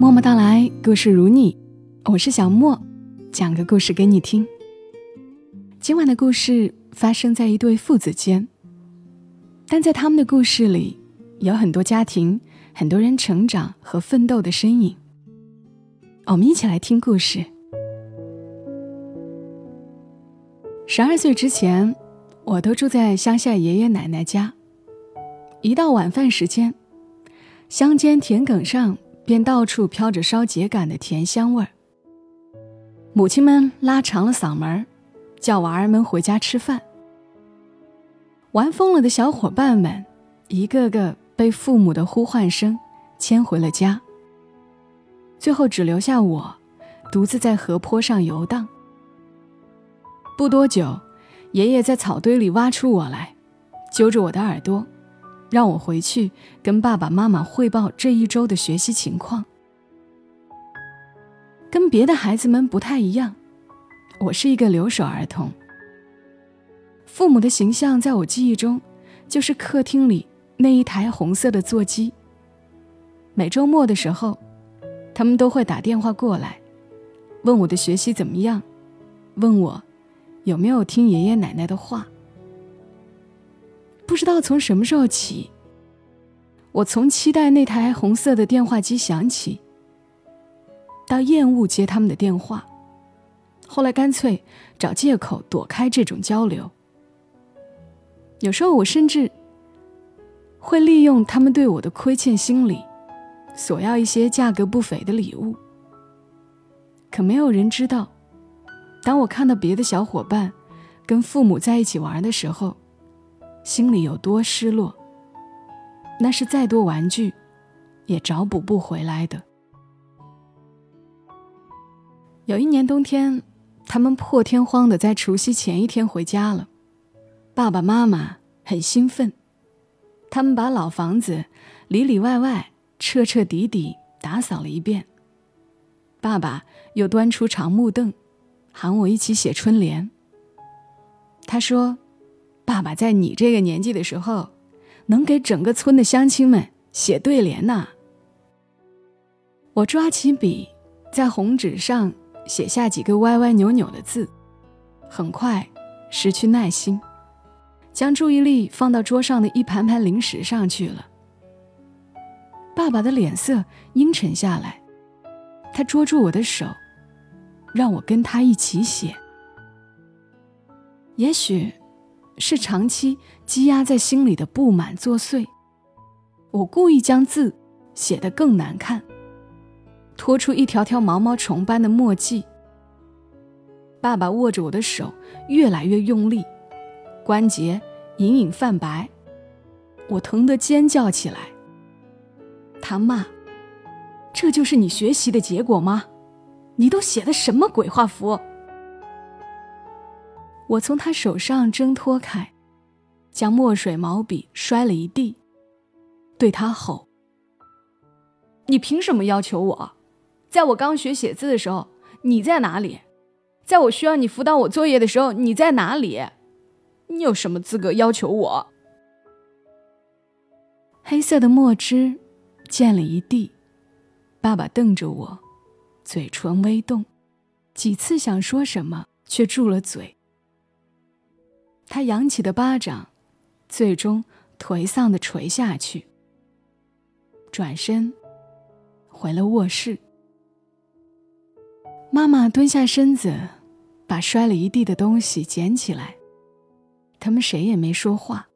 默默到来，故事如你，我是小莫，讲个故事给你听。今晚的故事发生在一对父子间，但在他们的故事里，有很多家庭、很多人成长和奋斗的身影。我们一起来听故事。十二岁之前，我都住在乡下爷爷奶奶家。一到晚饭时间，乡间田埂上便到处飘着烧秸秆的甜香味儿。母亲们拉长了嗓门叫娃儿们回家吃饭。玩疯了的小伙伴们，一个个被父母的呼唤声牵回了家。最后只留下我，独自在河坡上游荡。不多久，爷爷在草堆里挖出我来，揪着我的耳朵，让我回去跟爸爸妈妈汇报这一周的学习情况。跟别的孩子们不太一样，我是一个留守儿童。父母的形象在我记忆中，就是客厅里那一台红色的座机。每周末的时候，他们都会打电话过来，问我的学习怎么样，问我。有没有听爷爷奶奶的话？不知道从什么时候起，我从期待那台红色的电话机响起，到厌恶接他们的电话，后来干脆找借口躲开这种交流。有时候我甚至会利用他们对我的亏欠心理，索要一些价格不菲的礼物。可没有人知道。当我看到别的小伙伴跟父母在一起玩的时候，心里有多失落。那是再多玩具，也找补不回来的。有一年冬天，他们破天荒的在除夕前一天回家了，爸爸妈妈很兴奋，他们把老房子里里外外彻彻底底打扫了一遍。爸爸又端出长木凳。喊我一起写春联。他说：“爸爸在你这个年纪的时候，能给整个村的乡亲们写对联呢。”我抓起笔，在红纸上写下几个歪歪扭扭的字，很快失去耐心，将注意力放到桌上的一盘盘零食上去了。爸爸的脸色阴沉下来，他捉住我的手。让我跟他一起写。也许，是长期积压在心里的不满作祟，我故意将字写得更难看，拖出一条条毛毛虫般的墨迹。爸爸握着我的手越来越用力，关节隐隐泛白，我疼得尖叫起来。他骂：“这就是你学习的结果吗？”你都写的什么鬼画符？我从他手上挣脱开，将墨水毛笔摔了一地，对他吼：“你凭什么要求我？在我刚学写字的时候，你在哪里？在我需要你辅导我作业的时候，你在哪里？你有什么资格要求我？”黑色的墨汁溅了一地，爸爸瞪着我。嘴唇微动，几次想说什么，却住了嘴。他扬起的巴掌，最终颓丧的垂下去。转身，回了卧室。妈妈蹲下身子，把摔了一地的东西捡起来。他们谁也没说话。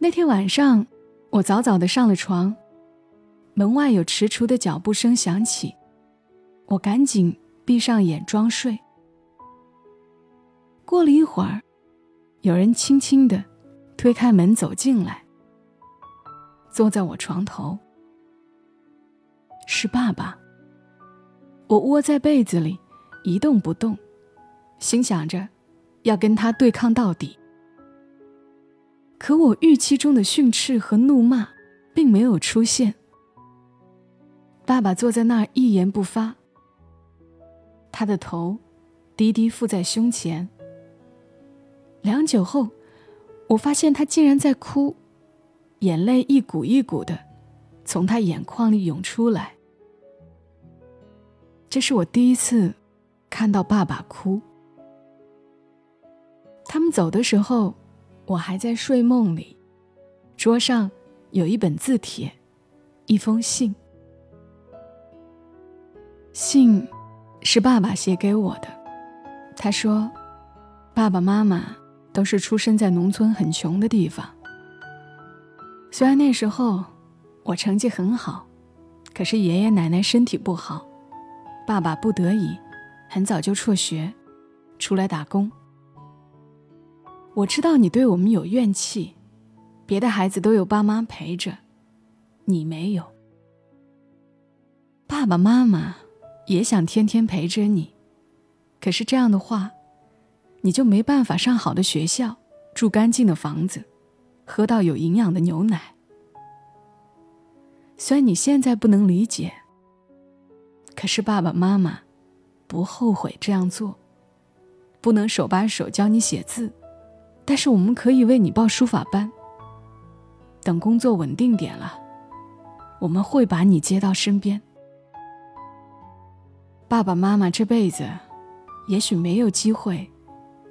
那天晚上，我早早的上了床。门外有踟蹰的脚步声响起，我赶紧闭上眼装睡。过了一会儿，有人轻轻地推开门走进来，坐在我床头。是爸爸。我窝在被子里一动不动，心想着要跟他对抗到底。可我预期中的训斥和怒骂并没有出现。爸爸坐在那儿一言不发，他的头低低附在胸前。良久后，我发现他竟然在哭，眼泪一股一股的从他眼眶里涌出来。这是我第一次看到爸爸哭。他们走的时候，我还在睡梦里，桌上有一本字帖，一封信。信是爸爸写给我的，他说：“爸爸妈妈都是出生在农村很穷的地方。虽然那时候我成绩很好，可是爷爷奶奶身体不好，爸爸不得已很早就辍学，出来打工。我知道你对我们有怨气，别的孩子都有爸妈陪着，你没有。爸爸妈妈。”也想天天陪着你，可是这样的话，你就没办法上好的学校，住干净的房子，喝到有营养的牛奶。虽然你现在不能理解，可是爸爸妈妈不后悔这样做。不能手把手教你写字，但是我们可以为你报书法班。等工作稳定点了，我们会把你接到身边。爸爸妈妈这辈子，也许没有机会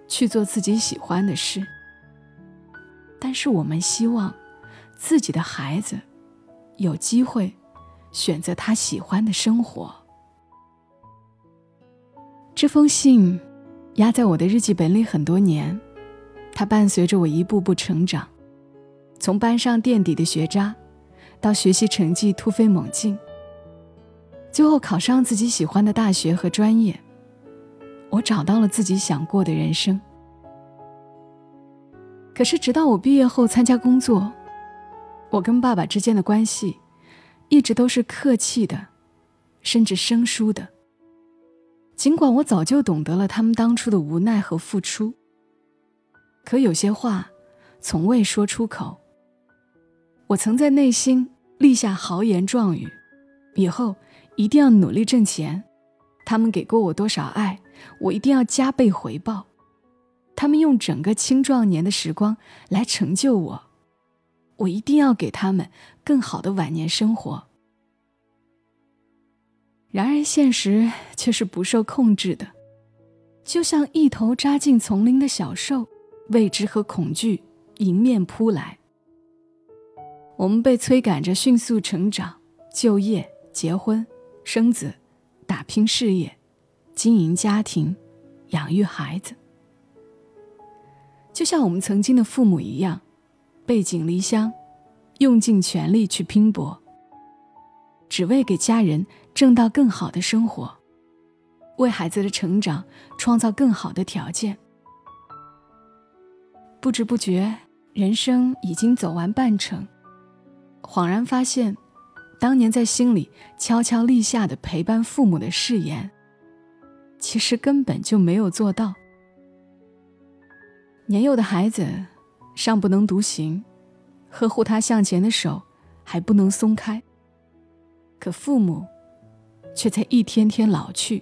去做自己喜欢的事，但是我们希望自己的孩子有机会选择他喜欢的生活。这封信压在我的日记本里很多年，它伴随着我一步步成长，从班上垫底的学渣，到学习成绩突飞猛进。最后考上自己喜欢的大学和专业，我找到了自己想过的人生。可是，直到我毕业后参加工作，我跟爸爸之间的关系一直都是客气的，甚至生疏的。尽管我早就懂得了他们当初的无奈和付出，可有些话从未说出口。我曾在内心立下豪言壮语，以后。一定要努力挣钱，他们给过我多少爱，我一定要加倍回报。他们用整个青壮年的时光来成就我，我一定要给他们更好的晚年生活。然而现实却是不受控制的，就像一头扎进丛林的小兽，未知和恐惧迎面扑来。我们被催赶着迅速成长、就业、结婚。生子，打拼事业，经营家庭，养育孩子，就像我们曾经的父母一样，背井离乡，用尽全力去拼搏，只为给家人挣到更好的生活，为孩子的成长创造更好的条件。不知不觉，人生已经走完半程，恍然发现。当年在心里悄悄立下的陪伴父母的誓言，其实根本就没有做到。年幼的孩子尚不能独行，呵护他向前的手还不能松开，可父母却在一天天老去，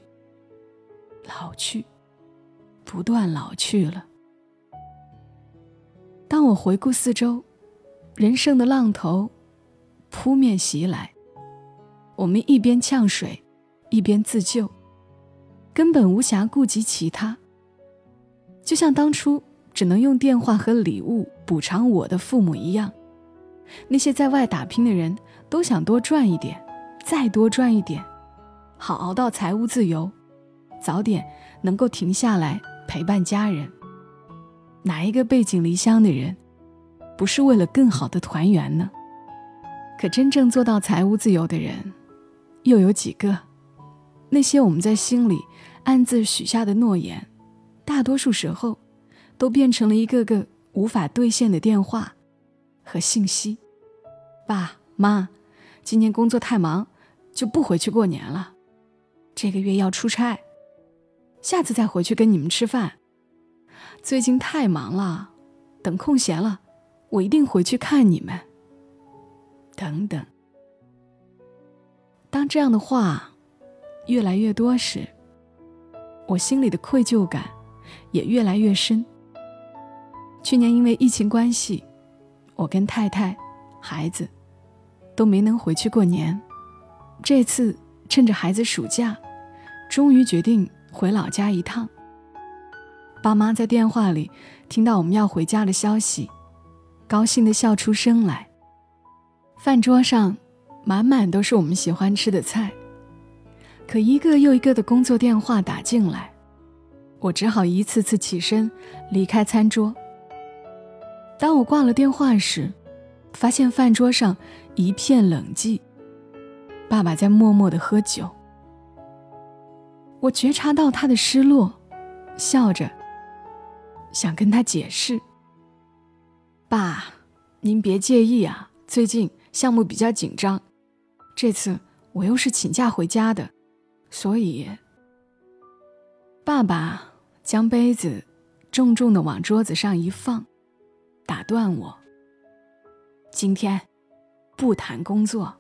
老去，不断老去了。当我回顾四周，人生的浪头。扑面袭来，我们一边呛水，一边自救，根本无暇顾及其他。就像当初只能用电话和礼物补偿我的父母一样，那些在外打拼的人都想多赚一点，再多赚一点，好熬到财务自由，早点能够停下来陪伴家人。哪一个背井离乡的人，不是为了更好的团圆呢？可真正做到财务自由的人，又有几个？那些我们在心里暗自许下的诺言，大多数时候，都变成了一个个无法兑现的电话和信息。爸妈，今年工作太忙，就不回去过年了。这个月要出差，下次再回去跟你们吃饭。最近太忙了，等空闲了，我一定回去看你们。等等，当这样的话越来越多时，我心里的愧疚感也越来越深。去年因为疫情关系，我跟太太、孩子都没能回去过年。这次趁着孩子暑假，终于决定回老家一趟。爸妈在电话里听到我们要回家的消息，高兴的笑出声来。饭桌上满满都是我们喜欢吃的菜，可一个又一个的工作电话打进来，我只好一次次起身离开餐桌。当我挂了电话时，发现饭桌上一片冷寂。爸爸在默默的喝酒。我觉察到他的失落，笑着想跟他解释：“爸，您别介意啊，最近项目比较紧张，这次我又是请假回家的，所以……”爸爸将杯子重重的往桌子上一放。打断我。今天不谈工作。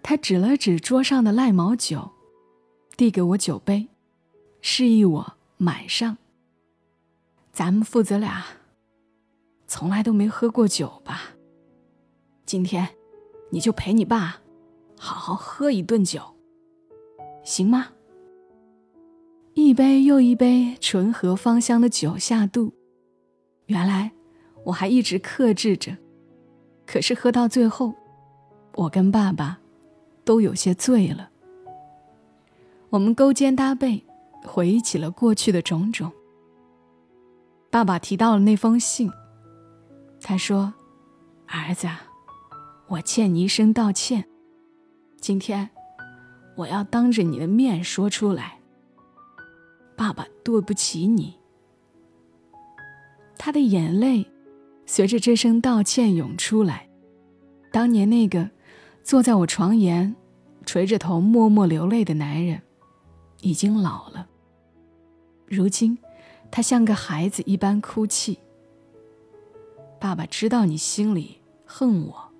他指了指桌上的赖毛酒，递给我酒杯，示意我满上。咱们父子俩从来都没喝过酒吧？今天你就陪你爸好好喝一顿酒，行吗？一杯又一杯醇和芳香的酒下肚。原来我还一直克制着，可是喝到最后，我跟爸爸都有些醉了。我们勾肩搭背，回忆起了过去的种种。爸爸提到了那封信，他说：“儿子，我欠你一声道歉。今天我要当着你的面说出来，爸爸对不起你。”他的眼泪随着这声道歉涌出来。当年那个坐在我床沿、垂着头默默流泪的男人，已经老了。如今，他像个孩子一般哭泣。爸爸知道你心里恨我，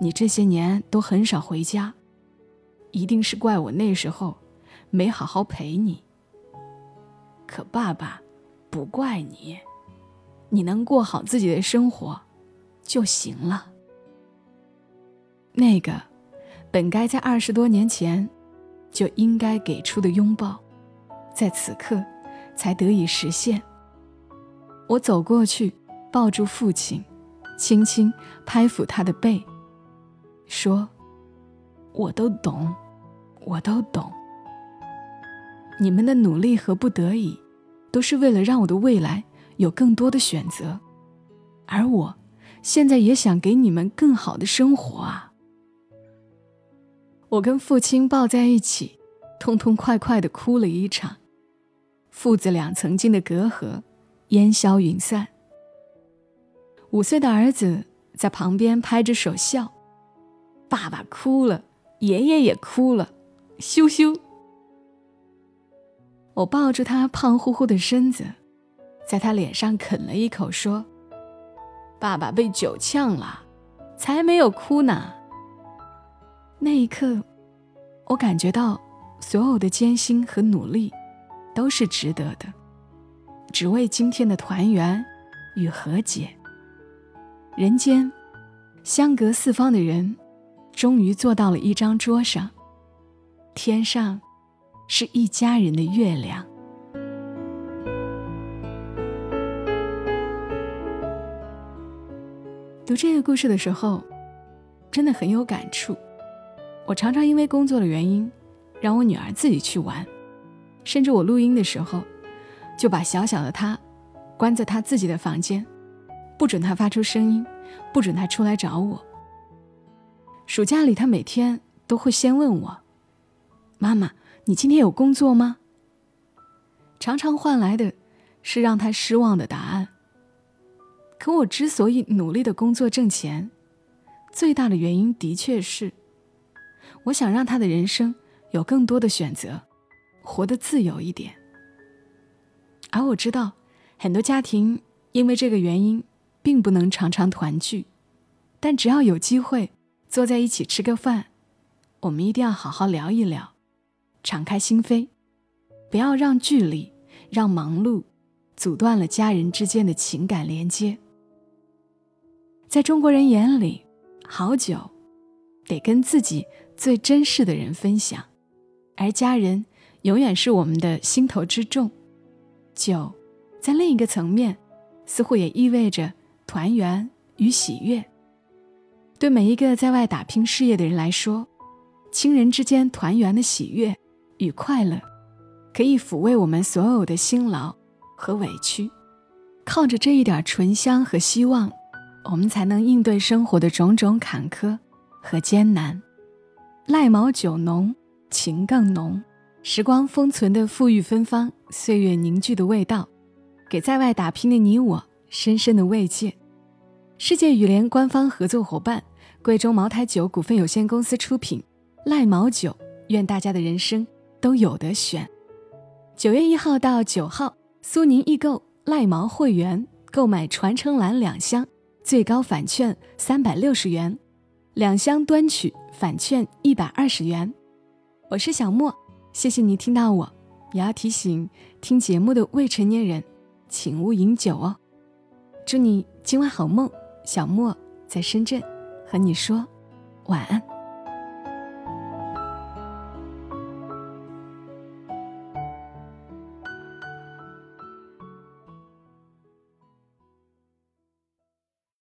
你这些年都很少回家，一定是怪我那时候没好好陪你。可爸爸不怪你。你能过好自己的生活，就行了。那个本该在二十多年前就应该给出的拥抱，在此刻才得以实现。我走过去，抱住父亲，轻轻拍抚他的背，说：“我都懂，我都懂。你们的努力和不得已，都是为了让我的未来。”有更多的选择，而我，现在也想给你们更好的生活啊！我跟父亲抱在一起，痛痛快快的哭了一场，父子俩曾经的隔阂烟消云散。五岁的儿子在旁边拍着手笑，爸爸哭了，爷爷也哭了，羞羞。我抱住他胖乎乎的身子。在他脸上啃了一口，说：“爸爸被酒呛了，才没有哭呢。”那一刻，我感觉到所有的艰辛和努力都是值得的，只为今天的团圆与和解。人间相隔四方的人，终于坐到了一张桌上，天上是一家人的月亮。读这个故事的时候，真的很有感触。我常常因为工作的原因，让我女儿自己去玩，甚至我录音的时候，就把小小的她关在她自己的房间，不准她发出声音，不准她出来找我。暑假里，她每天都会先问我：“妈妈，你今天有工作吗？”常常换来的是让他失望的答案。可我之所以努力的工作挣钱，最大的原因的确是，我想让他的人生有更多的选择，活得自由一点。而我知道，很多家庭因为这个原因，并不能常常团聚。但只要有机会坐在一起吃个饭，我们一定要好好聊一聊，敞开心扉，不要让距离、让忙碌，阻断了家人之间的情感连接。在中国人眼里，好酒，得跟自己最珍视的人分享，而家人永远是我们的心头之重。酒，在另一个层面，似乎也意味着团圆与喜悦。对每一个在外打拼事业的人来说，亲人之间团圆的喜悦与快乐，可以抚慰我们所有的辛劳和委屈。靠着这一点醇香和希望，我们才能应对生活的种种坎坷和艰难。赖毛酒浓，情更浓。时光封存的馥郁芬芳，岁月凝聚的味道，给在外打拼的你我深深的慰藉。世界羽联官方合作伙伴贵州茅台酒股份有限公司出品，赖毛酒，愿大家的人生都有得选。九月一号到九号，苏宁易购赖毛会员购买传承蓝两箱，最高返券三百六十元，两箱端取返券一百二十元。我是小莫。谢谢你听到我，也要提醒听节目的未成年人，请勿饮酒哦。祝你今晚好梦，小莫在深圳和你说晚安。